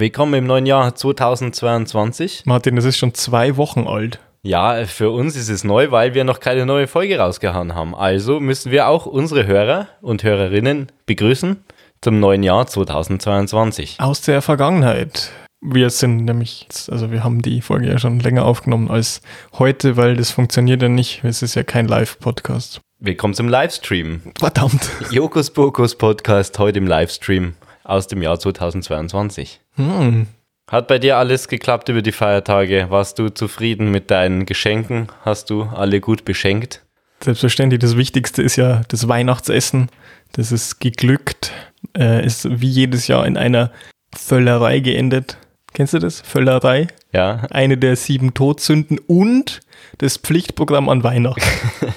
Willkommen im neuen Jahr 2022. Martin, das ist schon zwei Wochen alt. Ja, für uns ist es neu, weil wir noch keine neue Folge rausgehauen haben. Also müssen wir auch unsere Hörer und Hörerinnen begrüßen zum neuen Jahr 2022. Aus der Vergangenheit. Wir sind nämlich, also wir haben die Folge ja schon länger aufgenommen als heute, weil das funktioniert ja nicht. Es ist ja kein Live-Podcast. Willkommen zum Livestream. Verdammt. Jokus Bokus Podcast heute im Livestream aus dem Jahr 2022. Hm. Hat bei dir alles geklappt über die Feiertage? Warst du zufrieden mit deinen Geschenken? Hast du alle gut beschenkt? Selbstverständlich, das Wichtigste ist ja das Weihnachtsessen. Das ist geglückt. Äh, ist wie jedes Jahr in einer Völlerei geendet. Kennst du das? Völlerei. Ja. Eine der sieben Todsünden und das Pflichtprogramm an Weihnachten.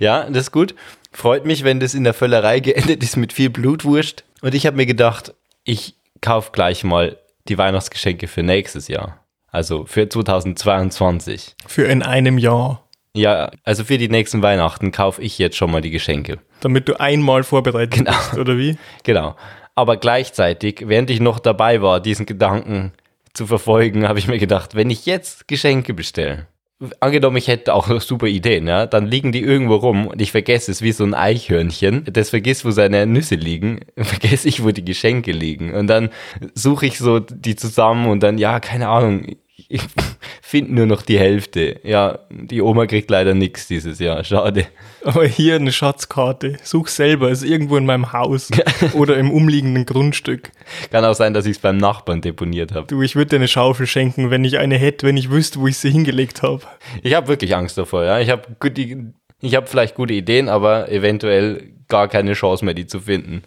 Ja, das ist gut. Freut mich, wenn das in der Völlerei geendet ist mit viel Blutwurst. Und ich habe mir gedacht, ich kaufe gleich mal die Weihnachtsgeschenke für nächstes Jahr. Also für 2022. Für in einem Jahr. Ja, also für die nächsten Weihnachten kaufe ich jetzt schon mal die Geschenke. Damit du einmal vorbereitet Genau. bist, oder wie? Genau. Aber gleichzeitig, während ich noch dabei war, diesen Gedanken zu verfolgen, habe ich mir gedacht, wenn ich jetzt Geschenke bestelle, angenommen, ich hätte auch super Ideen, ja, dann liegen die irgendwo rum und ich vergesse es wie so ein Eichhörnchen, das vergisst, wo seine Nüsse liegen, vergesse ich, wo die Geschenke liegen. Und dann suche ich so die zusammen und dann, ja, keine Ahnung, ich finde nur noch die Hälfte. Ja, die Oma kriegt leider nichts dieses Jahr, schade. Aber hier eine Schatzkarte. Such selber, ist irgendwo in meinem Haus oder im umliegenden Grundstück. Kann auch sein, dass ich es beim Nachbarn deponiert habe. Du, ich würde dir eine Schaufel schenken, wenn ich eine hätte, wenn ich wüsste, wo ich sie hingelegt habe. Ich habe wirklich Angst davor, ja. Ich habe ich habe vielleicht gute Ideen, aber eventuell gar keine Chance mehr, die zu finden.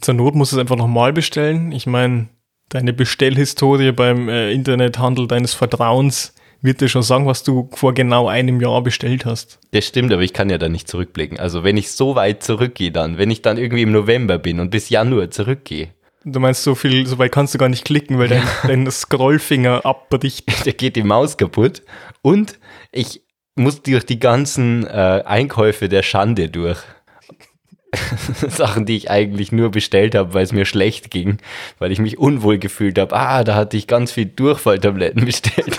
Zur Not musst du es einfach nochmal bestellen. Ich meine, deine Bestellhistorie beim äh, Internethandel deines Vertrauens wird dir schon sagen, was du vor genau einem Jahr bestellt hast. Das stimmt, aber ich kann ja da nicht zurückblicken. Also wenn ich so weit zurückgehe dann, wenn ich dann irgendwie im November bin und bis Januar zurückgehe, Du meinst, so viel, so weit kannst du gar nicht klicken, weil dein, dein Scrollfinger abbricht. da geht die Maus kaputt und ich muss durch die ganzen äh, Einkäufe der Schande durch. Sachen, die ich eigentlich nur bestellt habe, weil es mir schlecht ging, weil ich mich unwohl gefühlt habe. Ah, da hatte ich ganz viel Durchfalltabletten bestellt.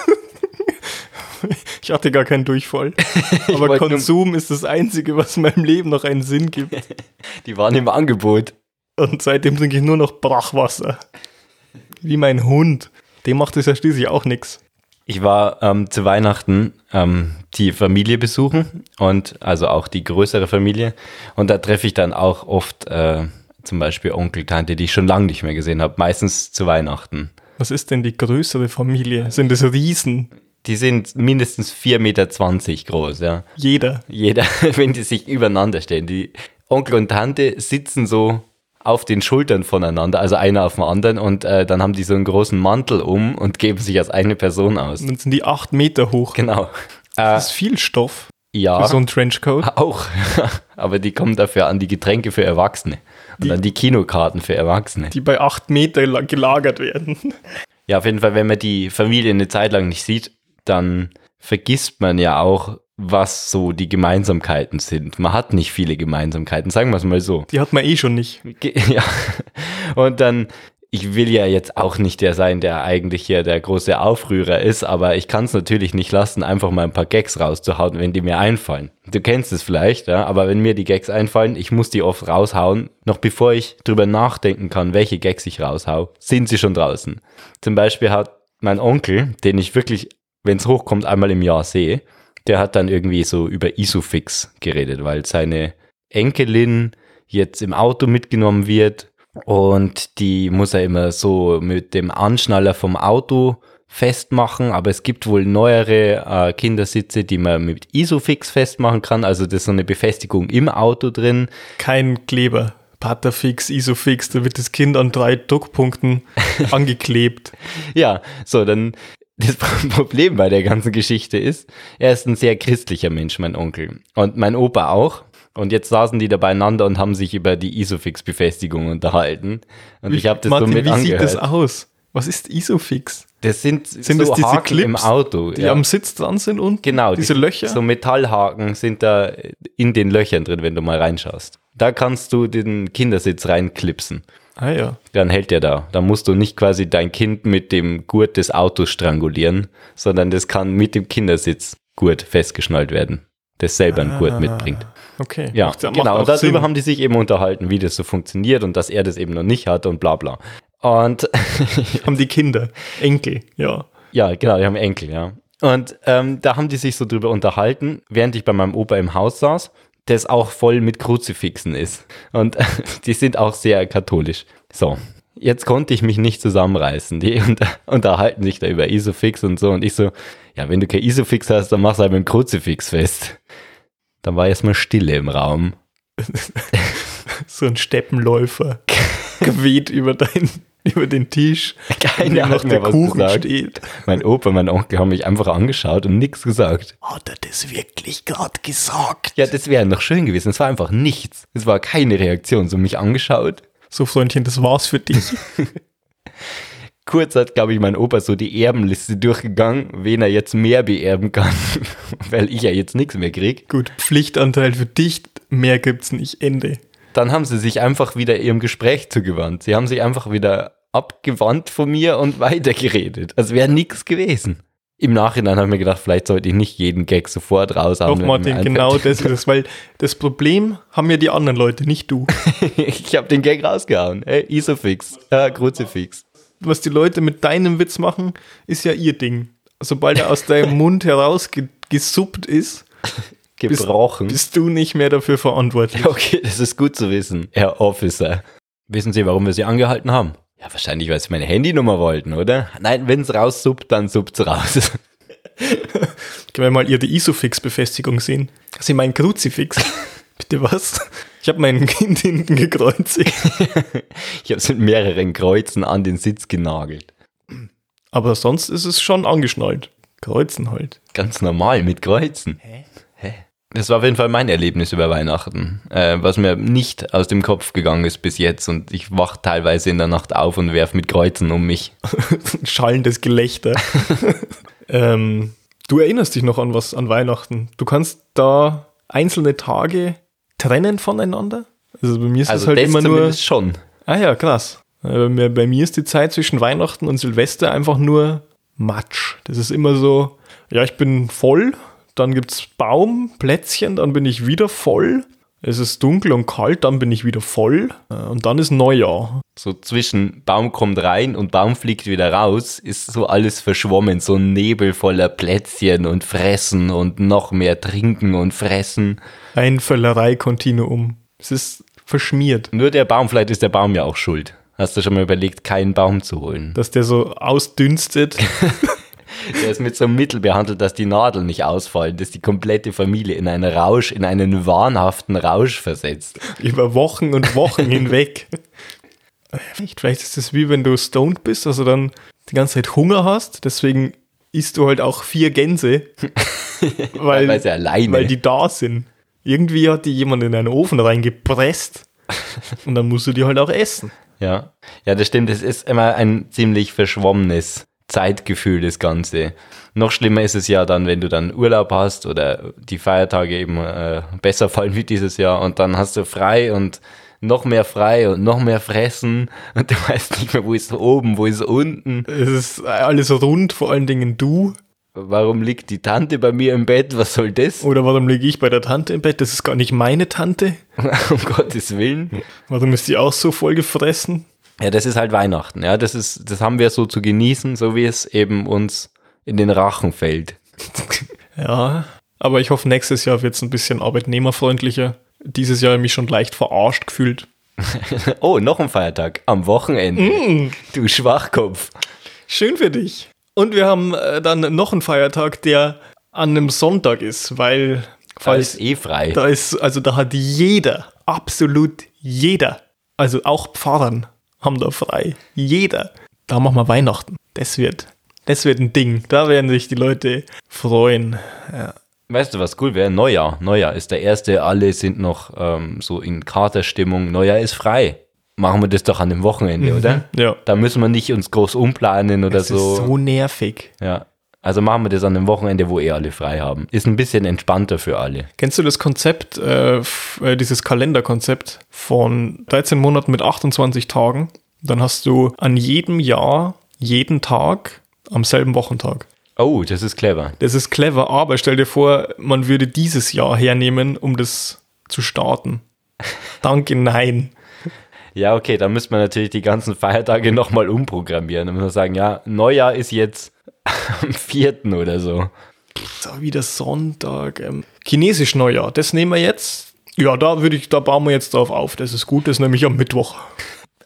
Ich hatte gar keinen Durchfall. Aber Konsum ist das Einzige, was meinem Leben noch einen Sinn gibt. Die waren im Angebot. Und seitdem trinke ich nur noch Brachwasser. Wie mein Hund. Dem macht es ja schließlich auch nichts. Ich war ähm, zu Weihnachten ähm, die Familie besuchen und also auch die größere Familie. Und da treffe ich dann auch oft äh, zum Beispiel Onkel, Tante, die ich schon lange nicht mehr gesehen habe, meistens zu Weihnachten. Was ist denn die größere Familie? Sind das Riesen? Die sind mindestens 4,20 Meter groß, ja. Jeder. Jeder, wenn die sich übereinander stellen. Die Onkel und Tante sitzen so auf den Schultern voneinander, also einer auf dem anderen, und äh, dann haben die so einen großen Mantel um und geben sich als eine Person aus. Und dann sind die acht Meter hoch. Genau. Äh, Das ist viel Stoff ja. für so ein Trenchcoat. Auch. Aber die kommen dafür an die Getränke für Erwachsene. Und Die- an die Kinokarten für Erwachsene. die bei acht Meter la- gelagert werden. Ja, auf jeden Fall, wenn man die Familie eine Zeit lang nicht sieht, dann vergisst man ja auch, was so die Gemeinsamkeiten sind. Man hat nicht viele Gemeinsamkeiten, sagen wir es mal so. Die hat man eh schon nicht. Ja. Und dann, ich will ja jetzt auch nicht der sein, der eigentlich hier der große Aufrührer ist, aber ich kann es natürlich nicht lassen, einfach mal ein paar Gags rauszuhauen, wenn die mir einfallen. Du kennst es vielleicht, ja, aber wenn mir die Gags einfallen, ich muss die oft raushauen, noch bevor ich drüber nachdenken kann, welche Gags ich raushau, sind sie schon draußen. Zum Beispiel hat mein Onkel, den ich wirklich, wenn es hochkommt, einmal im Jahr sehe, der hat dann irgendwie so über Isofix geredet, weil seine Enkelin jetzt im Auto mitgenommen wird und die muss er immer so mit dem Anschnaller vom Auto festmachen, aber es gibt wohl neuere äh, Kindersitze, die man mit Isofix festmachen kann, also das ist so eine Befestigung im Auto drin. Kein Kleber. Patterfix, Isofix, da wird das Kind an drei Druckpunkten angeklebt. Ja, so, dann das Problem bei der ganzen Geschichte ist, er ist ein sehr christlicher Mensch, mein Onkel. Und mein Opa auch. Und jetzt saßen die da beieinander und haben sich über die Isofix-Befestigung unterhalten. Und ich habe das Martin, so mit wie angehört. sieht das aus? Was ist Isofix? Das sind, Sind so das diese Haken im Clips, Auto. Die ja. am Sitz dran sind und Genau. diese die- Löcher? So Metallhaken sind da in den Löchern drin, wenn du mal reinschaust. Da kannst du den Kindersitz reinklipsen. Ah ja. Dann hält der da. Da musst du nicht quasi dein Kind mit dem Gurt des Autos strangulieren, sondern das kann mit dem Kindersitzgurt festgeschnallt werden, das selber einen Gurt mitbringt. Okay. Ja, macht genau. Und darüber Sinn. haben die sich eben unterhalten, wie das so funktioniert und dass er das eben noch nicht hat und bla bla. Und haben die Kinder, Enkel, ja. ja, genau, die haben Enkel, ja. Und ähm, da haben die sich so drüber unterhalten, während ich bei meinem Opa im Haus saß, das auch voll mit Kruzifixen ist. Und die sind auch sehr katholisch. So, jetzt konnte ich mich nicht zusammenreißen. Die unter, unterhalten sich da über Isofix und so. Und ich so, ja, wenn du kein Isofix hast, dann mach's halt mit dem Kruzifix fest. Dann war erstmal Stille im Raum. So ein Steppenläufer geweht über, dein, über den Tisch, Keiner hat mir der was Kuchen gesagt. steht. Mein Opa, mein Onkel haben mich einfach angeschaut und nichts gesagt. Hat er das wirklich gerade gesagt? Ja, das wäre noch schön gewesen. Es war einfach nichts. Es war keine Reaktion. So mich angeschaut. So, Freundchen, das war's für dich. Kurz hat, glaube ich, mein Opa so die Erbenliste durchgegangen, wen er jetzt mehr beerben kann, weil ich ja jetzt nichts mehr krieg. Gut, Pflichtanteil für dich, mehr gibt's nicht, Ende. Dann haben sie sich einfach wieder ihrem Gespräch zugewandt. Sie haben sich einfach wieder abgewandt von mir und weitergeredet. Als wäre nichts gewesen. Im Nachhinein habe ich mir gedacht, vielleicht sollte ich nicht jeden Gag sofort raushauen. Doch, Martin, genau das ist es, weil das Problem haben ja die anderen Leute, nicht du. ich habe den Gag rausgehauen. Hey, Isofix, äh, Kruzifix. Was die Leute mit deinem Witz machen, ist ja ihr Ding. Sobald er aus deinem Mund herausgesuppt ist, Gebrochen. bist du nicht mehr dafür verantwortlich. Okay, das ist gut zu wissen, Herr Officer. Wissen Sie, warum wir Sie angehalten haben? Ja, wahrscheinlich, weil Sie meine Handynummer wollten, oder? Nein, wenn es raussuppt, dann suppt's raus. Können wir mal Ihre Isofix-Befestigung sehen? Sie meinen Kruzifix. Bitte was? Ich habe mein Kind hinten gekreuzigt. Ich habe es mit mehreren Kreuzen an den Sitz genagelt. Aber sonst ist es schon angeschnallt. Kreuzen halt. Ganz normal mit Kreuzen. Hä? Das war auf jeden Fall mein Erlebnis über Weihnachten, äh, was mir nicht aus dem Kopf gegangen ist bis jetzt. Und ich wach teilweise in der Nacht auf und werf mit Kreuzen um mich. Schallendes Gelächter. ähm, du erinnerst dich noch an was an Weihnachten. Du kannst da einzelne Tage trennen voneinander. Also bei mir ist Also es halt das immer nur. schon. Ah ja, krass. Äh, bei mir ist die Zeit zwischen Weihnachten und Silvester einfach nur Matsch. Das ist immer so, ja, ich bin voll, dann gibt's Baum, Plätzchen, dann bin ich wieder voll. Es ist dunkel und kalt, dann bin ich wieder voll. Äh, Und dann ist Neujahr. So zwischen Baum kommt rein und Baum fliegt wieder raus, ist so alles verschwommen. So ein Nebel voller Plätzchen und Fressen und noch mehr Trinken und Fressen. Ein Völlerei-Kontinuum. Es ist verschmiert, Nur der Baum, vielleicht ist der Baum ja auch schuld. Hast du schon mal überlegt, keinen Baum zu holen? dass der so ausdünstet. Der ist mit so einem Mittel behandelt, dass die Nadeln nicht ausfallen, dass die komplette Familie in einen Rausch, in einen wahnhaften Rausch versetzt. über Wochen und Wochen hinweg. Vielleicht, vielleicht ist es wie wenn du stoned bist, also dann die ganze Zeit Hunger hast, deswegen isst du halt auch vier Gänse, weil, weil die da sind. Irgendwie hat die jemand in einen Ofen reingepresst und dann musst du die halt auch essen. Ja, ja, das stimmt. Es ist immer ein ziemlich verschwommenes Zeitgefühl, das Ganze. Noch schlimmer ist es ja dann, wenn du dann Urlaub hast oder die Feiertage eben äh, besser fallen wie dieses Jahr und dann hast du frei und noch mehr frei und noch mehr fressen und du weißt nicht mehr, wo ist oben, wo ist unten. Es ist alles rund, vor allen Dingen du. Warum liegt die Tante bei mir im Bett? Was soll das? Oder warum liege ich bei der Tante im Bett? Das ist gar nicht meine Tante. um Gottes Willen. Warum ist die auch so voll gefressen? Ja, das ist halt Weihnachten. Ja, das ist, das haben wir so zu genießen, so wie es eben uns in den Rachen fällt. Ja, aber ich hoffe, nächstes Jahr wird es ein bisschen arbeitnehmerfreundlicher. Dieses Jahr habe ich mich schon leicht verarscht gefühlt. Oh, noch ein Feiertag. Am Wochenende. Du Schwachkopf. Schön für dich. Und wir haben äh, dann noch einen Feiertag, der an einem Sonntag ist, weil Da falls ist eh frei. da ist, also da hat jeder, absolut jeder, also auch Pfarrern haben da frei. Jeder. Da machen wir Weihnachten. Das wird, das wird ein Ding. Da werden sich die Leute freuen. Weißt du, was cool wäre? Neujahr. Neujahr ist der erste. Alle sind noch ähm, so in Katerstimmung. Neujahr ist frei. Machen wir das doch an dem Wochenende, oder? Ja. Da müssen wir nicht uns groß umplanen oder Das so. ist so nervig. Ja. Also machen wir das an einem Wochenende, wo eh alle frei haben. Ist ein bisschen entspannter für alle. Kennst du das Konzept, äh, äh, dieses Kalenderkonzept von 13 Monaten mit 28 Tagen? Dann hast du an jedem Jahr, jeden Tag am selben Wochentag. Oh, das ist clever. Das ist clever, aber stell dir vor, man würde dieses Jahr hernehmen, um das zu starten. Danke, nein. Ja, okay, dann müsste man natürlich die ganzen Feiertage nochmal umprogrammieren. Dann muss man sagen, ja, Neujahr ist jetzt am 4. oder so. So, wieder Sonntag. Ähm, Chinesisch Neujahr, das nehmen wir jetzt. Ja, da würde ich, da bauen wir jetzt drauf auf. Das ist gut, das ist nämlich am Mittwoch.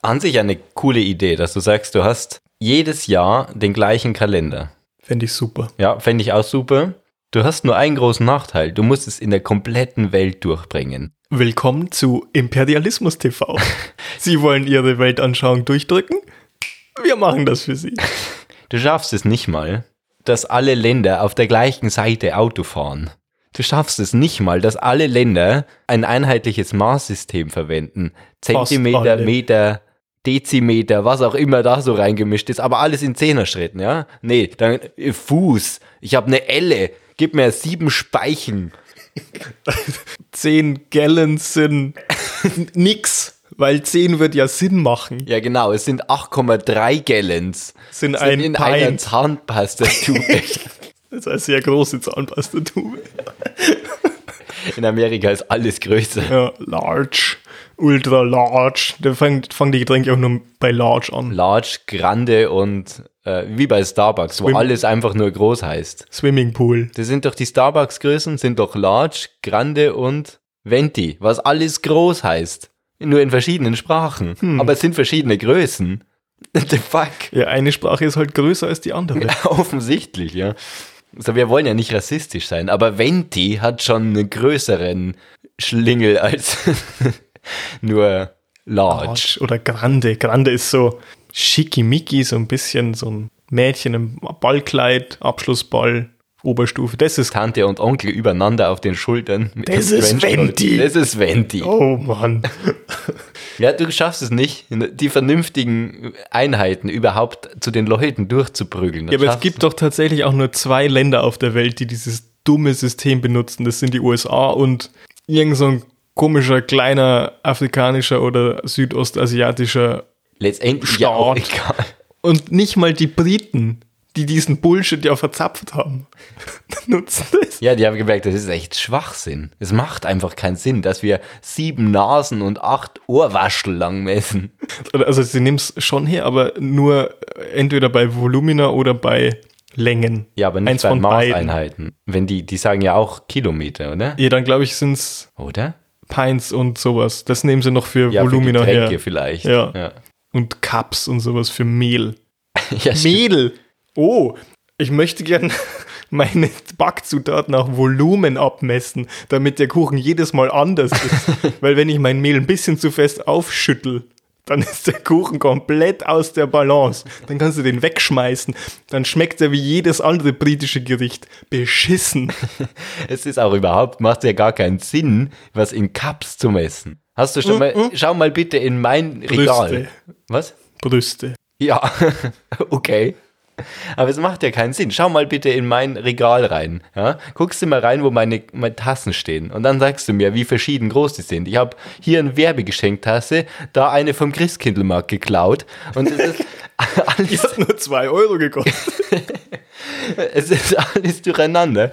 An sich eine coole Idee, dass du sagst, du hast jedes Jahr den gleichen Kalender. Fände ich super. Ja, fände ich auch super. Du hast nur einen großen Nachteil. Du musst es in der kompletten Welt durchbringen. Willkommen zu Imperialismus TV. Sie wollen Ihre Weltanschauung durchdrücken? Wir machen das für Sie. Du schaffst es nicht mal, dass alle Länder auf der gleichen Seite Auto fahren. Du schaffst es nicht mal, dass alle Länder ein einheitliches Maßsystem verwenden. Zentimeter. Meter, Dezimeter, was auch immer da so reingemischt ist, aber alles in Zehnerschritten, ja? Nee, dann äh, Fuß. Ich habe eine Elle. Gib mir sieben Speichen. 10 Gallons sind nix, weil 10 wird ja Sinn machen. Ja, genau, es sind 8,3 Gallons. Sind Sind ein in einer Pint. Zahnpastatube. Das ist eine sehr große Zahnpastatube. in Amerika ist alles größer. Ja, large, ultra large. Da fangen, fangen die Getränke auch nur bei large an. Large, Grande und äh, wie bei Starbucks, wo Swim- alles einfach nur groß heißt. Swimmingpool. Das sind doch die Starbucks-Größen, sind doch Large, Grande und Venti, was alles groß heißt. Nur in verschiedenen Sprachen. Hm. Aber es sind verschiedene Größen. The fuck? Ja, eine Sprache ist halt größer als die andere. Offensichtlich, ja. Also wir wollen ja nicht rassistisch sein, aber Venti hat schon einen größeren Schlingel als nur Large. Large oder Grande. Grande ist so schickimicki, so ein bisschen so ein Mädchen im Ballkleid, Abschlussball, Oberstufe. Das ist. Tante und Onkel übereinander auf den Schultern. Das ist. Venti. Das ist Venti. Oh Mann. Ja, du schaffst es nicht, die vernünftigen Einheiten überhaupt zu den Leuten durchzuprügeln. Ja, aber es gibt doch tatsächlich auch nur zwei Länder auf der Welt, die dieses dumme System benutzen. Das sind die USA und irgend so ein komischer, kleiner afrikanischer oder südostasiatischer letztendlich ja auch Staat. egal. und nicht mal die Briten, die diesen Bullshit ja verzapft haben, nutzen das. Ja, die haben gemerkt, das ist echt Schwachsinn. Es macht einfach keinen Sinn, dass wir sieben Nasen und acht Ohrwaschel lang messen. Also sie nehmen es schon her, aber nur entweder bei Volumina oder bei Längen. Ja, aber nicht Eins bei von beiden. Maßeinheiten. Wenn die, die sagen ja auch Kilometer, oder? Ja, dann glaube ich, sind es Oder? Pints und sowas. Das nehmen sie noch für Ja, Volumina für Getränke her. vielleicht. Ja. ja. Und Cups und sowas für Mehl. Ja. Mehl! Oh, ich möchte gern meine Backzutaten nach Volumen abmessen, damit der Kuchen jedes Mal anders ist. Weil wenn ich mein Mehl ein bisschen zu fest aufschüttel, dann ist der Kuchen komplett aus der Balance. Dann kannst du den wegschmeißen. Dann schmeckt er wie jedes andere britische Gericht. Beschissen. Es ist auch überhaupt, macht ja gar keinen Sinn, was in Cups zu messen. Hast du schon mal, schau mal bitte in mein Regal. Brüste. Was? Brüste. Ja, okay. Aber es macht ja keinen Sinn. Schau mal bitte in mein Regal rein. Ja? Guckst du mal rein, wo meine, meine Tassen stehen. Und dann sagst du mir, wie verschieden groß die sind. Ich habe hier eine Werbegeschenktasse, da eine vom Christkindlmarkt geklaut. Und es ist Die alles, hat nur 2 Euro gekostet. es ist alles durcheinander.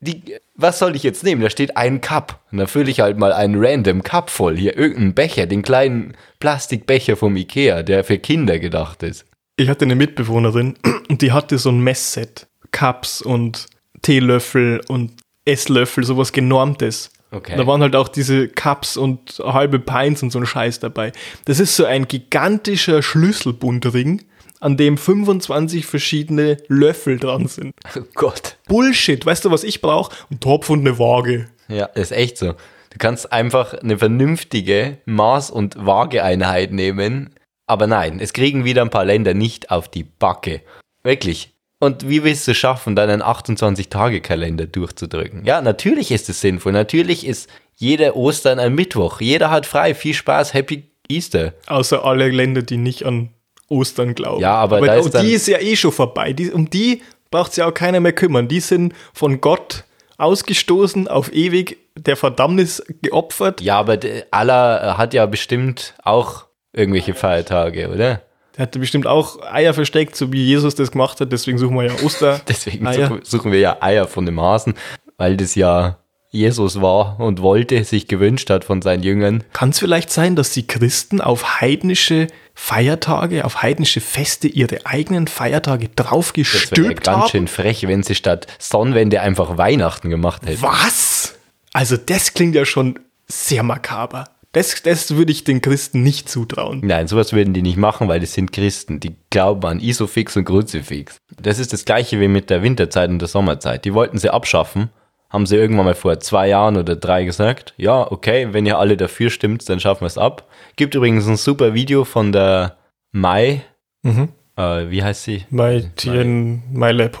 Die, was soll ich jetzt nehmen? Da steht ein Cup. Und dann fülle ich halt mal einen random Cup voll. Hier irgendeinen Becher, den kleinen Plastikbecher vom Ikea, der für Kinder gedacht ist. Ich hatte eine Mitbewohnerin und die hatte so ein Messset. Cups und Teelöffel und Esslöffel, sowas genormtes. Okay. Da waren halt auch diese Cups und halbe Pints und so ein Scheiß dabei. Das ist so ein gigantischer Schlüsselbundring, an dem 25 verschiedene Löffel dran sind. Oh Gott. Bullshit. Weißt du, was ich brauche? Ein Topf und eine Waage. Ja, ist echt so. Du kannst einfach eine vernünftige Maß- und Waageeinheit nehmen. Aber nein, es kriegen wieder ein paar Länder nicht auf die Backe. Wirklich. Und wie willst du schaffen, deinen 28-Tage-Kalender durchzudrücken? Ja, natürlich ist es sinnvoll. Natürlich ist jeder Ostern ein Mittwoch. Jeder hat frei. Viel Spaß. Happy Easter. Außer alle Länder, die nicht an Ostern glauben. Ja, aber da ist dann- die ist ja eh schon vorbei. Die, um die braucht sich auch keiner mehr kümmern. Die sind von Gott ausgestoßen, auf ewig der Verdammnis geopfert. Ja, aber Allah hat ja bestimmt auch irgendwelche Feiertage, oder? Der hatte bestimmt auch Eier versteckt, so wie Jesus das gemacht hat. Deswegen suchen wir ja Oster. Deswegen Eier. suchen, wir ja Eier von dem Hasen, weil das ja Jesus war und wollte, sich gewünscht hat von seinen Jüngern. Kann es vielleicht sein, dass die Christen auf heidnische Feiertage, auf heidnische Feste ihre eigenen Feiertage Das wäre ja draufgestülpt ganz haben? schön frech, wenn sie statt Sonnenwende einfach Weihnachten gemacht hätten. Was? Also das klingt ja schon sehr makaber. Das, das würde ich den Christen nicht zutrauen. Nein, sowas würden die nicht machen, weil das sind Christen. Die glauben an Isofix und Kruzifix. Das ist das gleiche wie mit der Winterzeit und der Sommerzeit. Die wollten sie abschaffen, haben sie irgendwann mal vor zwei Jahren oder drei gesagt. Ja, okay, wenn ihr alle dafür stimmt, dann schaffen wir es ab. Gibt übrigens ein super Video von der Mai, Mhm. äh, wie heißt sie? Bei Tien MyLab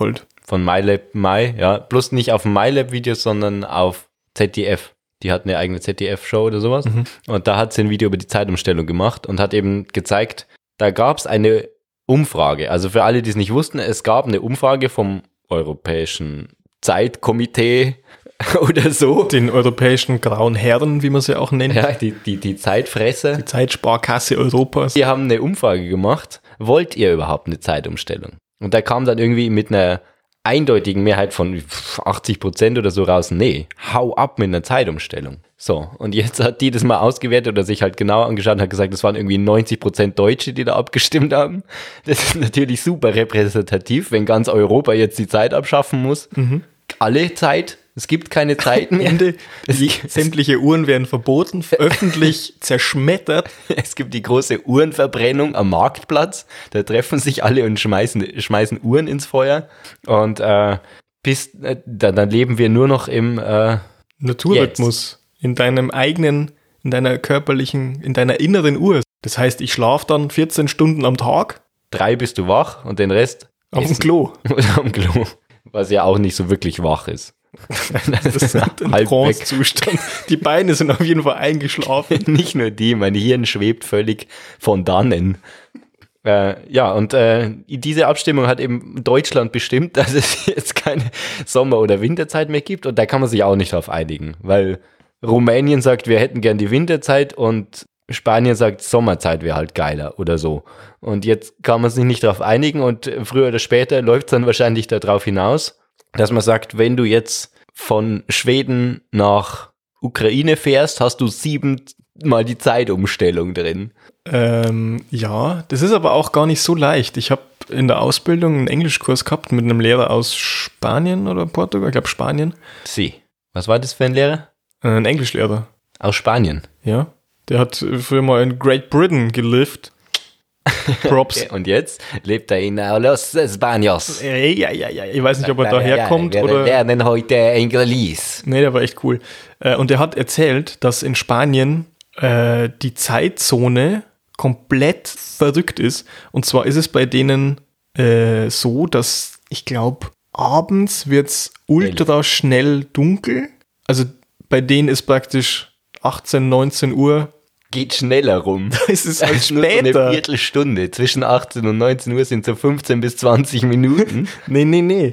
Von MyLab Mai, ja. Bloß nicht auf dem MyLab-Video, sondern auf ZDF. Die hat eine eigene ZDF-Show oder sowas. Und da hat sie ein Video über die Zeitumstellung gemacht und hat eben gezeigt, da gab es eine Umfrage. Also für alle, die es nicht wussten, es gab eine Umfrage vom Europäischen Zeitkomitee oder so. Den europäischen grauen Herren, wie man sie auch nennt. Ja, die, die, die Zeitfresser. Die Zeitsparkasse Europas. Die haben eine Umfrage gemacht. Wollt ihr überhaupt eine Zeitumstellung? Und da kam dann irgendwie mit einer eindeutigen Mehrheit von 80 Prozent oder so raus, nee, hau ab mit einer Zeitumstellung. So, und jetzt hat die das mal ausgewertet oder sich halt genau angeschaut und hat gesagt, das waren irgendwie 90 Prozent Deutsche, die da abgestimmt haben. Das ist natürlich super repräsentativ, wenn ganz Europa jetzt die Zeit abschaffen muss. Alle Zeit, es gibt keine Zeit mehr. Ende. Es, Die, sämtliche Uhren werden verboten, öffentlich zerschmettert. es gibt die große Uhrenverbrennung am Marktplatz. Da treffen sich alle und schmeißen, schmeißen Uhren ins Feuer. Und äh, bis, äh, dann, dann leben wir nur noch im äh, Naturrhythmus. In deinem eigenen, in deiner körperlichen, in deiner inneren Uhr. Das heißt, ich schlafe dann 14 Stunden am Tag drei bist du wach und den Rest auf dem. Klo. Oder am Klo. Was ja auch nicht so wirklich wach ist. Das ist ein. Trance-Zustand. Die Beine sind auf jeden Fall eingeschlafen. Nicht nur die, mein Hirn schwebt völlig von dannen. Äh, ja, und äh, diese Abstimmung hat eben Deutschland bestimmt, dass es jetzt keine Sommer- oder Winterzeit mehr gibt. Und da kann man sich auch nicht drauf einigen, weil Rumänien sagt, wir hätten gern die Winterzeit und Spanien sagt, Sommerzeit wäre halt geiler oder so. Und jetzt kann man sich nicht drauf einigen und früher oder später läuft es dann wahrscheinlich darauf hinaus, dass man sagt, wenn du jetzt von Schweden nach Ukraine fährst, hast du siebenmal die Zeitumstellung drin. Ähm, ja, das ist aber auch gar nicht so leicht. Ich habe in der Ausbildung einen Englischkurs gehabt mit einem Lehrer aus Spanien oder Portugal, ich glaube Spanien. Sie. Was war das für ein Lehrer? Äh, Ein Englischlehrer, Aus Spanien. ja. Der hat früher mal in Great Britain gelebt. Props. Und jetzt lebt er in Los Españos. Ey, ja, ja, ja. Ich weiß nicht, ob er daherkommt wir oder. lernen heute Englisch. Nee, der war echt cool. Äh, Und er hat erzählt, dass in Spanien äh, die Zeitzone komplett verrückt ist. Und zwar ist es bei denen äh, so, dass ich glaube, abends wird es ultra schnell dunkel. Also bei denen ist praktisch 18, 19 Uhr. Geht schneller rum. Es ist halt Nur so eine später. Viertelstunde. Zwischen 18 und 19 Uhr sind so 15 bis 20 Minuten. Nee, nee, nee.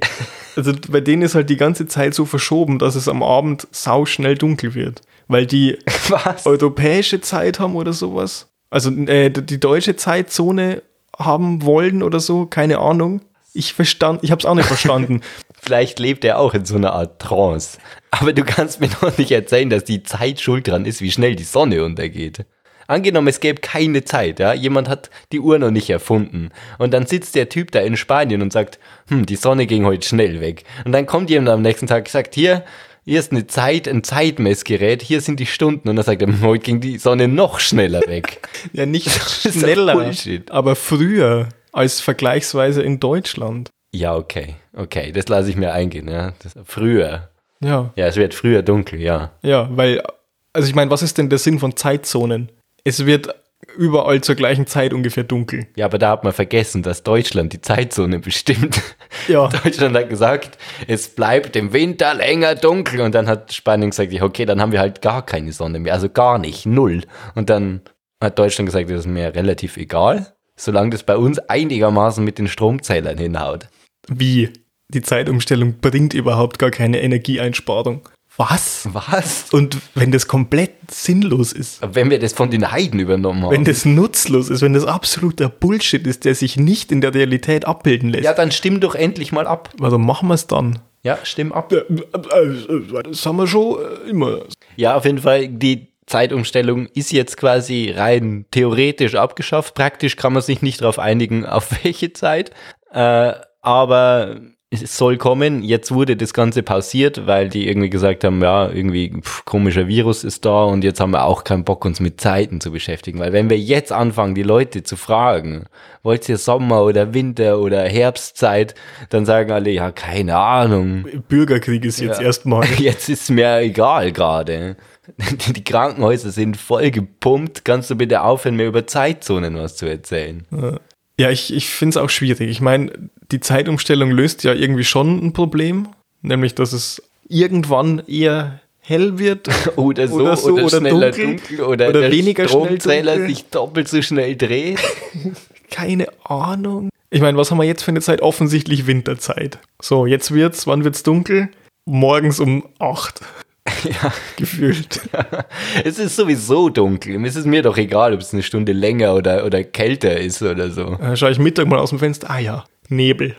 Also bei denen ist halt die ganze Zeit so verschoben, dass es am Abend sau schnell dunkel wird. Weil die Was? europäische Zeit haben oder sowas. Also äh, die deutsche Zeitzone haben wollen oder so, keine Ahnung. Ich verstand, ich habe es auch nicht verstanden. Vielleicht lebt er auch in so einer Art Trance. Aber du kannst mir doch nicht erzählen, dass die Zeit schuld dran ist, wie schnell die Sonne untergeht. Angenommen, es gäbe keine Zeit, ja, jemand hat die Uhr noch nicht erfunden. Und dann sitzt der Typ da in Spanien und sagt, hm, die Sonne ging heute schnell weg. Und dann kommt jemand am nächsten Tag und sagt, hier, hier ist eine Zeit, ein Zeitmessgerät, hier sind die Stunden. Und dann sagt er, heute ging die Sonne noch schneller weg. ja, nicht schneller, aber früher als vergleichsweise in Deutschland. Ja, okay, okay, das lasse ich mir eingehen, ja. Das, früher. Ja, Ja, es wird früher dunkel, ja. ja, weil, also ich meine, was ist denn der Sinn von Zeitzonen? Es wird überall zur gleichen Zeit ungefähr dunkel. Ja, aber da hat man vergessen, dass Deutschland die Zeitzone bestimmt. Ja. Deutschland hat gesagt, es bleibt im Winter länger dunkel. Und dann hat Spanien gesagt, ja, okay, dann haben wir halt gar keine Sonne mehr. Also gar nicht, null. Und dann hat Deutschland gesagt, das ist mir relativ egal, solange das bei uns einigermaßen mit den Stromzählern hinhaut. Wie? die Zeitumstellung bringt überhaupt gar keine Energieeinsparung. Was? Was? Und wenn das komplett sinnlos ist, Wenn wir das von den Heiden übernommen haben. wenn das nutzlos ist, wenn das absoluter Bullshit ist, der sich nicht in der Realität abbilden lässt, ja, dann stimm doch endlich mal ab. also machen wir es dann. Ja, stimm ab. Das haben wir schon äh, immer. Ja, auf jeden Fall, die Zeitumstellung ist jetzt quasi rein theoretisch abgeschafft. Praktisch kann man sich nicht darauf einigen, auf welche Zeit. Äh, aber es soll kommen. Jetzt wurde das Ganze pausiert, weil die irgendwie gesagt haben, ja, irgendwie pf, komischer Virus ist da und jetzt haben wir auch keinen Bock, uns mit Zeiten zu beschäftigen. Weil wenn wir jetzt anfangen, die Leute zu fragen, wollt ihr Sommer oder Winter oder Herbstzeit, dann sagen alle, ja, keine Ahnung. Bürgerkrieg ist jetzt Ja. erstmal. Jetzt ist mir egal gerade. Die Krankenhäuser sind voll gepumpt. Kannst du bitte aufhören, mir über Zeitzonen was zu erzählen? Ja, ich, ich finde es auch schwierig. Ich meine, die Zeitumstellung löst ja irgendwie schon ein Problem, nämlich dass es irgendwann eher hell wird Oder so, oder, Oder so, oder schneller dunkel, dunkel, oder, oder der weniger schnell Stromzähler dunkel. sich doppelt so schnell dreht. Keine Ahnung. Ich meine, was haben wir jetzt für eine Zeit? Offensichtlich Winterzeit. So, jetzt wird's, wann wird's dunkel? Morgens um 8. ja, Gefühlt. es ist sowieso dunkel. Es ist mir doch egal, ob es eine Stunde länger oder, oder kälter ist oder so. Dann schaue ich Mittag mal aus dem Fenster. Ah ja, Nebel.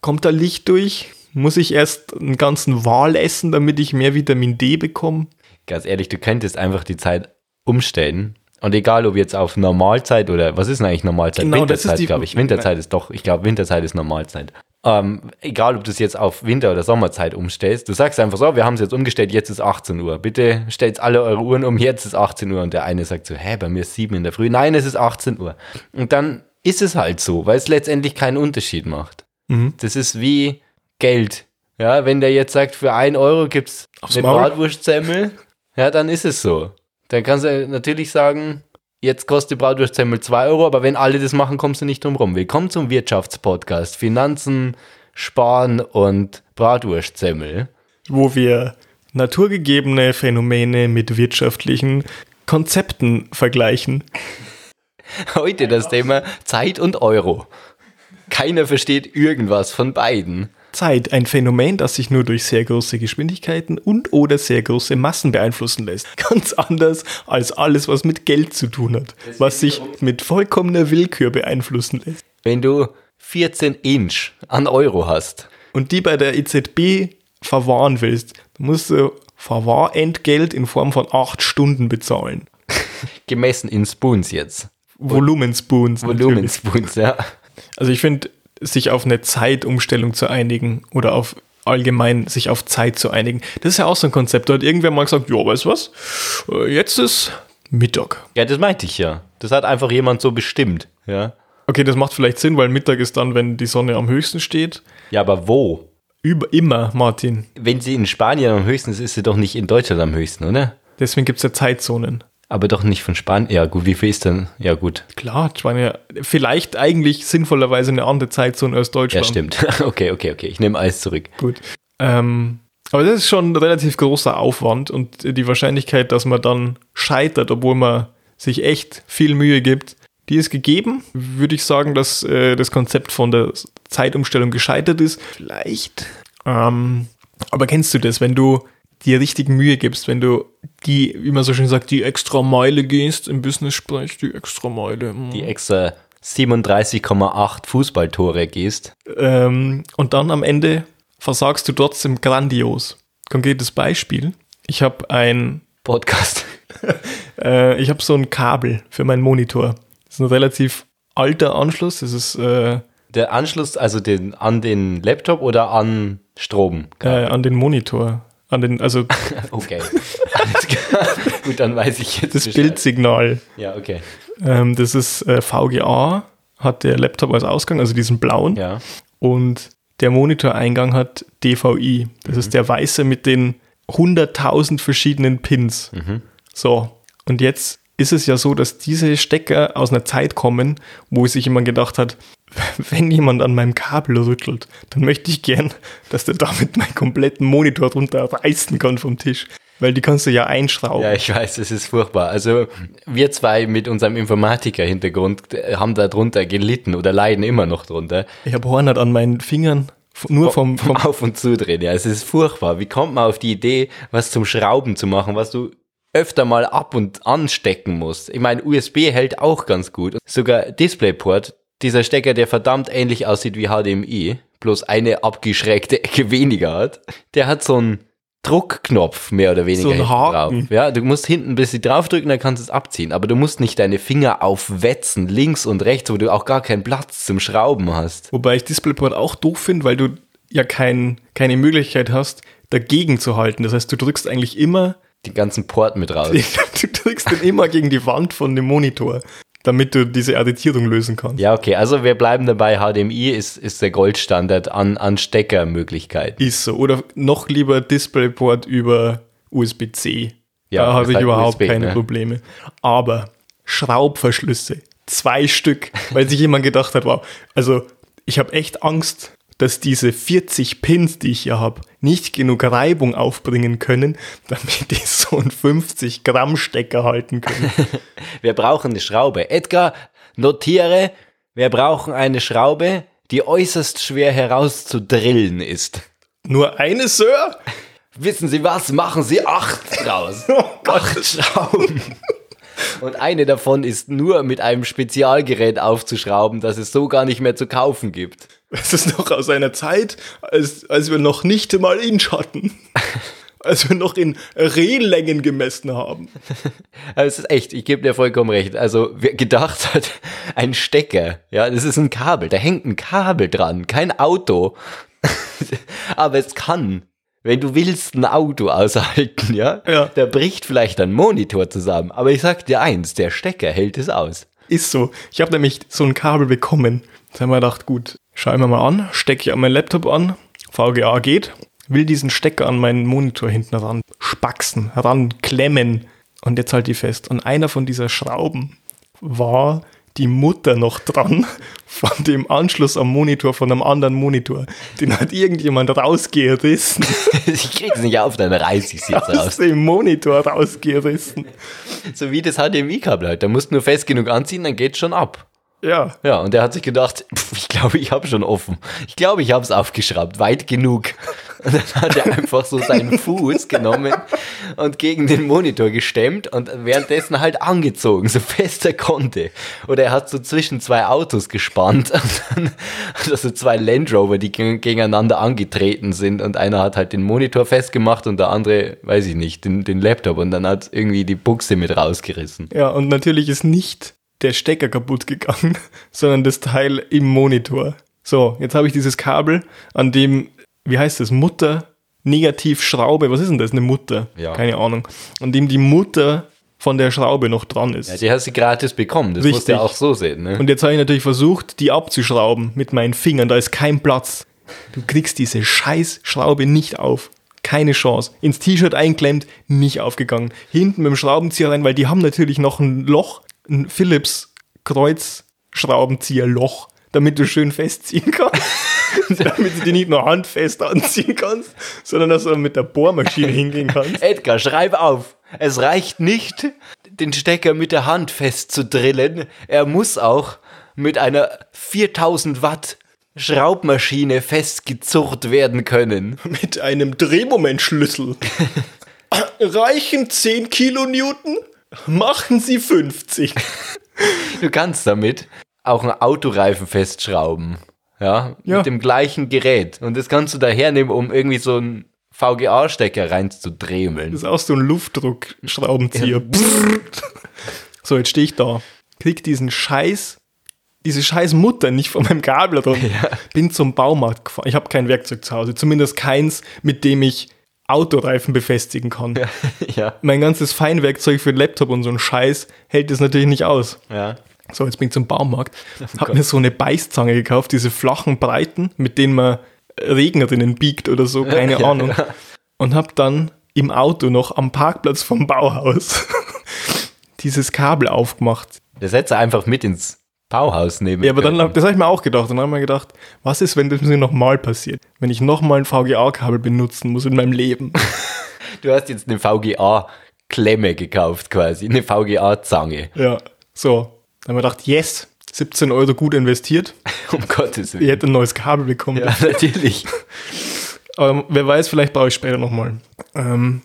Kommt da Licht durch? Muss ich erst einen ganzen Wal essen, damit ich mehr Vitamin D bekomme? Ganz ehrlich, du könntest einfach die Zeit umstellen. Und egal, ob jetzt auf Normalzeit oder was ist denn eigentlich Normalzeit? Genau, Winterzeit, glaube ich. Winterzeit ist doch, ich glaube, Winterzeit ist Normalzeit. Ähm, egal, ob du es jetzt auf Winter- oder Sommerzeit umstellst, du sagst einfach so, wir haben es jetzt umgestellt, jetzt ist 18 Uhr. Bitte stellt alle eure Uhren um, jetzt ist 18 Uhr. Und der eine sagt so, hä, bei mir ist 7 in der Früh. Nein, es ist 18 Uhr. Und dann ist es halt so, weil es letztendlich keinen Unterschied macht. Mhm. Das ist wie Geld. Ja, wenn der jetzt sagt, für 1 Euro gibt's Aufs eine. Bratwurstsemmel, ja, dann ist es so. Dann kannst du natürlich sagen, jetzt kostet die Bratwurstsemmel 2 Euro, aber wenn alle das machen, kommst du nicht drum rum. Willkommen zum Wirtschaftspodcast. Finanzen, Sparen und Bratwurstsemmel. Wo wir naturgegebene Phänomene mit wirtschaftlichen Konzepten vergleichen. Heute das Thema Zeit und Euro. Keiner versteht irgendwas von beiden. Zeit, ein Phänomen, das sich nur durch sehr große Geschwindigkeiten und oder sehr große Massen beeinflussen lässt. Ganz anders als alles, was mit Geld zu tun hat, was sich mit vollkommener Willkür beeinflussen lässt. Wenn du 14 Inch an Euro hast, Und die bei der EZB verwahren willst, dann musst du Verwahrentgelt in Form von acht Stunden bezahlen. gemessen in Spoons jetzt. Volumenspoons. Volumenspoons, ja. Also ich finde, sich auf eine Zeitumstellung zu einigen oder auf allgemein sich auf Zeit zu einigen, das ist ja auch so ein Konzept. Da hat irgendwer mal gesagt, ja, weißt du was? Äh, Jetzt ist Mittag. Ja, das meinte ich ja. Das hat einfach jemand so bestimmt, ja. Okay, das macht vielleicht Sinn, weil Mittag ist dann, wenn die Sonne am höchsten steht. Ja, aber wo? Über, immer, Martin. Wenn sie in Spanien am höchsten ist, ist sie doch nicht in Deutschland am höchsten, oder? Deswegen gibt es ja Zeitzonen. Aber doch nicht von Spanien. Ja, gut, wie viel ist denn? Ja, gut. Klar, Spanien, vielleicht eigentlich sinnvollerweise eine andere Zeitzone als Ja, Deutschland. stimmt. Okay, okay, okay. Ich nehme alles zurück. Gut. Ähm, aber das ist schon ein relativ großer Aufwand und die Wahrscheinlichkeit, dass man dann scheitert, obwohl man sich echt viel Mühe gibt, die ist gegeben. Würde ich sagen, dass äh, das Konzept von der Zeitumstellung gescheitert ist. Vielleicht. Ähm, aber kennst du das, wenn du dir richtig Mühe gibst, wenn du die, wie man so schön sagt, die extra Meile gehst, im Business-Sprech, die extra Meile. mm. Die extra 37,8 Fußballtore gehst. Ähm, und dann am Ende versagst du trotzdem grandios. Konkretes Beispiel. Ich habe ein, Podcast. äh, ich habe so ein Kabel für meinen Monitor. Das ist ein relativ alter Anschluss. Das ist äh, Der Anschluss, also den, an den Laptop oder an Strom? äh, an den Monitor. An den, also Okay. Gut, dann weiß ich jetzt. das Bescheid. Bildzignal. Ja, okay. Ähm, das ist äh, VGA, hat der Laptop als Ausgang, also diesen blauen. Ja. Und der Monitoreingang hat DVI. Das ist der weiße mit den 100.000 verschiedenen Pins. So, und jetzt ist es ja so, dass diese Stecker aus einer Zeit kommen, wo sich jemand gedacht hat, wenn jemand an meinem Kabel rüttelt, dann möchte ich gern, dass der damit meinen kompletten Monitor drunter reißen kann vom Tisch. Weil die kannst du ja einschrauben. Ja, ich weiß, es ist furchtbar. Also wir zwei mit unserem Informatiker-Hintergrund äh, haben da drunter gelitten oder leiden immer noch drunter. Ich habe Hornhaut an meinen Fingern Nur vom, vom Auf und zu drehen, ja. Es ist furchtbar. Wie kommt man auf die Idee, was zum Schrauben zu machen, was du öfter mal ab und anstecken musst? Ich meine, USB hält auch ganz gut. Sogar DisplayPort, dieser Stecker, der verdammt ähnlich aussieht wie HDMI, bloß eine abgeschrägte Ecke weniger hat, der hat so einen Druckknopf mehr oder weniger So einen hinten Haken. drauf. Ja, du musst hinten ein bisschen draufdrücken, dann kannst du es abziehen. Aber du musst nicht deine Finger aufwetzen, links und rechts, wo du auch gar keinen Platz zum Schrauben hast. Wobei ich DisplayPort auch doof finde, weil du ja kein, keine Möglichkeit hast, dagegen zu halten. Das heißt, du drückst eigentlich immer, Den ganzen Port mit raus. du drückst den immer gegen die Wand von dem Monitor, damit du diese Additierung lösen kannst. Ja, okay, also wir bleiben dabei, HDMI ist, ist der Goldstandard an, an Steckermöglichkeit. Ist so. Oder noch lieber DisplayPort über USB-C. Ja, da habe ich halt überhaupt USB, keine ne? Probleme. Aber Schraubverschlüsse, zwei Stück, weil sich jemand gedacht hat, wow, also ich habe echt Angst, dass diese 40 Pins, die ich hier habe, nicht genug Reibung aufbringen können, damit die so einen 50 Gramm Stecker halten können. Wir brauchen eine Schraube. Edgar, notiere, wir brauchen eine Schraube, die äußerst schwer herauszudrillen ist. Nur eine, Sir? Wissen Sie was? Machen Sie acht draus. Oh Gott. acht Schrauben. Und eine davon ist nur mit einem Spezialgerät aufzuschrauben, das es so gar nicht mehr zu kaufen gibt. Es ist noch aus einer Zeit, als, als wir noch nicht mal Inch hatten. Als wir noch in Rehlängen gemessen haben. Aber es ist echt, ich gebe dir vollkommen recht. Also wer gedacht hat, ein Stecker, ja, das ist ein Kabel, da hängt ein Kabel dran, kein Auto. Aber es kann, wenn du willst, ein Auto aushalten, ja? Ja. Da bricht vielleicht ein Monitor zusammen. Aber ich sag dir eins, der Stecker hält es aus. Ist so. Ich habe nämlich so ein Kabel bekommen. Da haben wir gedacht, gut, schauen wir mal an, stecke ich an meinen Laptop an, VGA geht, will diesen Stecker an meinen Monitor hinten ran spaxen, ranklemmen und jetzt halt die fest. Und einer von dieser Schrauben war die Mutter noch dran von dem Anschluss am Monitor von einem anderen Monitor. Den hat irgendjemand rausgerissen, ich krieg's nicht auf, dann reiß ich's jetzt aus raus. dem Monitor rausgerissen. So wie das HDMI-Kabel halt. Da musst du nur fest genug anziehen, dann geht's schon ab. Ja, Ja, und der hat sich gedacht, ich glaube, ich habe schon offen. Ich glaube, ich habe es aufgeschraubt, weit genug. Und dann hat er einfach so seinen Fuß genommen und gegen den Monitor gestemmt und währenddessen halt angezogen, so fest er konnte. Oder er hat so zwischen zwei Autos gespannt und dann hat er so zwei Land Rover, die geg- gegeneinander angetreten sind und einer hat halt den Monitor festgemacht und der andere, weiß ich nicht, den, den Laptop und dann hat irgendwie die Buchse mit rausgerissen. Ja, und natürlich ist nicht der Stecker kaputt gegangen, sondern das Teil im Monitor. So, jetzt habe ich dieses Kabel, an dem, wie heißt das, Mutter, Negativschraube, was ist denn das, eine Mutter? Ja. Keine Ahnung. An dem die Mutter von der Schraube noch dran ist. Ja, die hast du gratis bekommen, das musst du Richtig. ja auch so sehen. Ne? Und jetzt habe ich natürlich versucht, die abzuschrauben mit meinen Fingern. Da ist kein Platz. Du kriegst diese scheiß Schraube nicht auf. Keine Chance. Ins T-Shirt einklemmt, nicht aufgegangen. Hinten mit dem Schraubenzieher rein, weil die haben natürlich noch ein Loch, ein Philips Kreuzschraubenzieherloch, damit du schön festziehen kannst. damit du die nicht nur handfest anziehen kannst, sondern dass du mit der Bohrmaschine hingehen kannst. Edgar, schreib auf. Es reicht nicht, den Stecker mit der Hand festzudrillen. Er muss auch mit einer 4000 Watt Schraubmaschine festgezurrt werden können. Mit einem Drehmomentschlüssel. Reichen 10 Kilonewton? Machen Sie 50. Du kannst damit auch einen Autoreifen festschrauben. Ja, Ja. mit dem gleichen Gerät. Und das kannst du da hernehmen, um irgendwie so einen VGA-Stecker Das reinzudremeln. ist auch so ein Luftdruckschraubenzieher. so, jetzt stehe ich da. Krieg diesen Scheiß, diese scheiß Mutter nicht von meinem Kabel runter. Bin zum Baumarkt gefahren. Ich habe kein Werkzeug zu Hause. Zumindest keins, mit dem ich Autoreifen befestigen kann. ja, Mein ganzes Feinwerkzeug für den Laptop und so ein Scheiß hält das natürlich nicht aus. ja. So, jetzt bin ich zum Baumarkt. Hab Gott. mir so eine Beißzange gekauft, diese flachen Breiten, mit denen man Regen drinnen biegt oder so, keine Ja, Ahnung. Und hab dann im Auto noch am Parkplatz vom Bauhaus dieses Kabel aufgemacht. Das hättest du einfach mit ins Bauhaus nehmen Ja, aber dann, können. hab- das habe ich mir auch gedacht. Und dann habe ich mir gedacht, was ist, wenn das mir nochmal passiert? Wenn ich nochmal ein VGA-Kabel benutzen muss in meinem Leben. Du hast jetzt eine VGA-Klemme gekauft quasi, eine VGA-Zange. ja, so. Dann habe ich mir gedacht, yes, 17 Euro gut investiert. Um Gottes Willen. hättet ein neues Kabel bekommen. Ja, natürlich. Ähm, wer weiß, vielleicht brauche ich später nochmal. Ähm,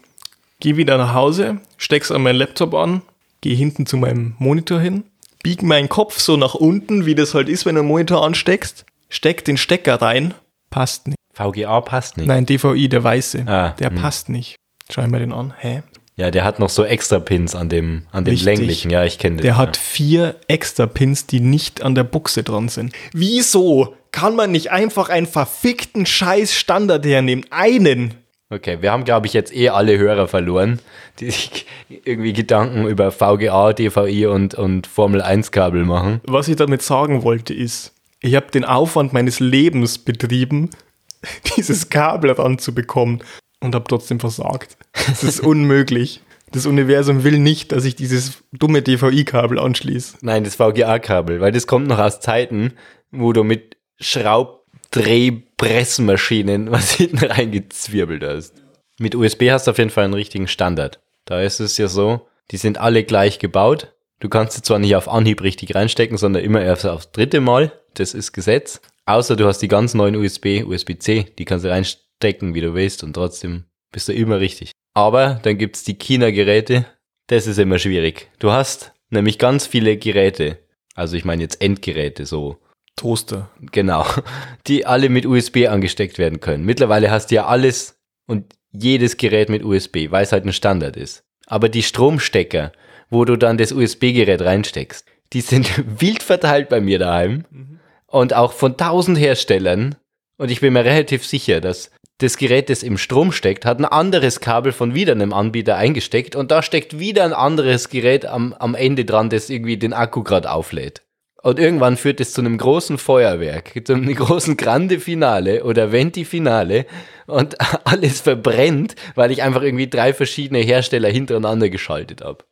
geh wieder nach Hause, steck's an meinen Laptop an, geh hinten zu meinem Monitor hin, bieg meinen Kopf so nach unten, wie das halt ist, wenn du einen Monitor ansteckst, steck den Stecker rein, passt nicht. VGA passt nicht. Nein, DVI, der weiße, Ah, der passt nicht. Schau ich mal den an. Hä? Ja, der hat noch so extra Pins an dem, an dem Richtig. länglichen. Ja, ich kenne den. Der ja. hat vier extra Pins, die nicht an der Buchse dran sind. Wieso kann man nicht einfach einen verfickten Scheiß Standard hernehmen? Einen! Okay, wir haben, glaube ich, jetzt eh alle Hörer verloren, die sich irgendwie Gedanken über VGA, DVI und, und Formel 1 Kabel machen. Was ich damit sagen wollte ist, ich habe den Aufwand meines Lebens betrieben, dieses Kabel ranzubekommen und habe trotzdem versagt. Es ist unmöglich. Das Universum will nicht, dass ich dieses dumme DVI-Kabel anschließe. Nein, das VGA-Kabel, weil das kommt noch aus Zeiten, wo du mit Schraubdrehpressmaschinen was hinten reingezwirbelt hast. Mit USB hast du auf jeden Fall einen richtigen Standard. Da ist es ja so, die sind alle gleich gebaut. Du kannst sie zwar nicht auf Anhieb richtig reinstecken, sondern immer erst aufs dritte Mal. Das ist Gesetz. Außer du hast die ganz neuen USB, USB-C, die kannst du reinstecken, wie du willst und trotzdem bist du immer richtig. Aber dann gibt's die China-Geräte. Das ist immer schwierig. Du hast nämlich ganz viele Geräte. Also ich meine jetzt Endgeräte, so Toaster. Genau. Die alle mit USB angesteckt werden können. Mittlerweile hast du ja alles und jedes Gerät mit USB, weil es halt ein Standard ist. Aber die Stromstecker, wo du dann das USB-Gerät reinsteckst, die sind wild verteilt bei mir daheim und auch von tausend Herstellern. Und ich bin mir relativ sicher, dass das Gerät, das im Strom steckt, hat ein anderes Kabel von wieder einem Anbieter eingesteckt und da steckt wieder ein anderes Gerät am, am Ende dran, das irgendwie den Akku gerade auflädt. Und irgendwann führt es zu einem großen Feuerwerk, zu einem großen Grande Finale oder Venti Finale und alles verbrennt, weil ich einfach irgendwie drei verschiedene Hersteller hintereinander geschaltet habe.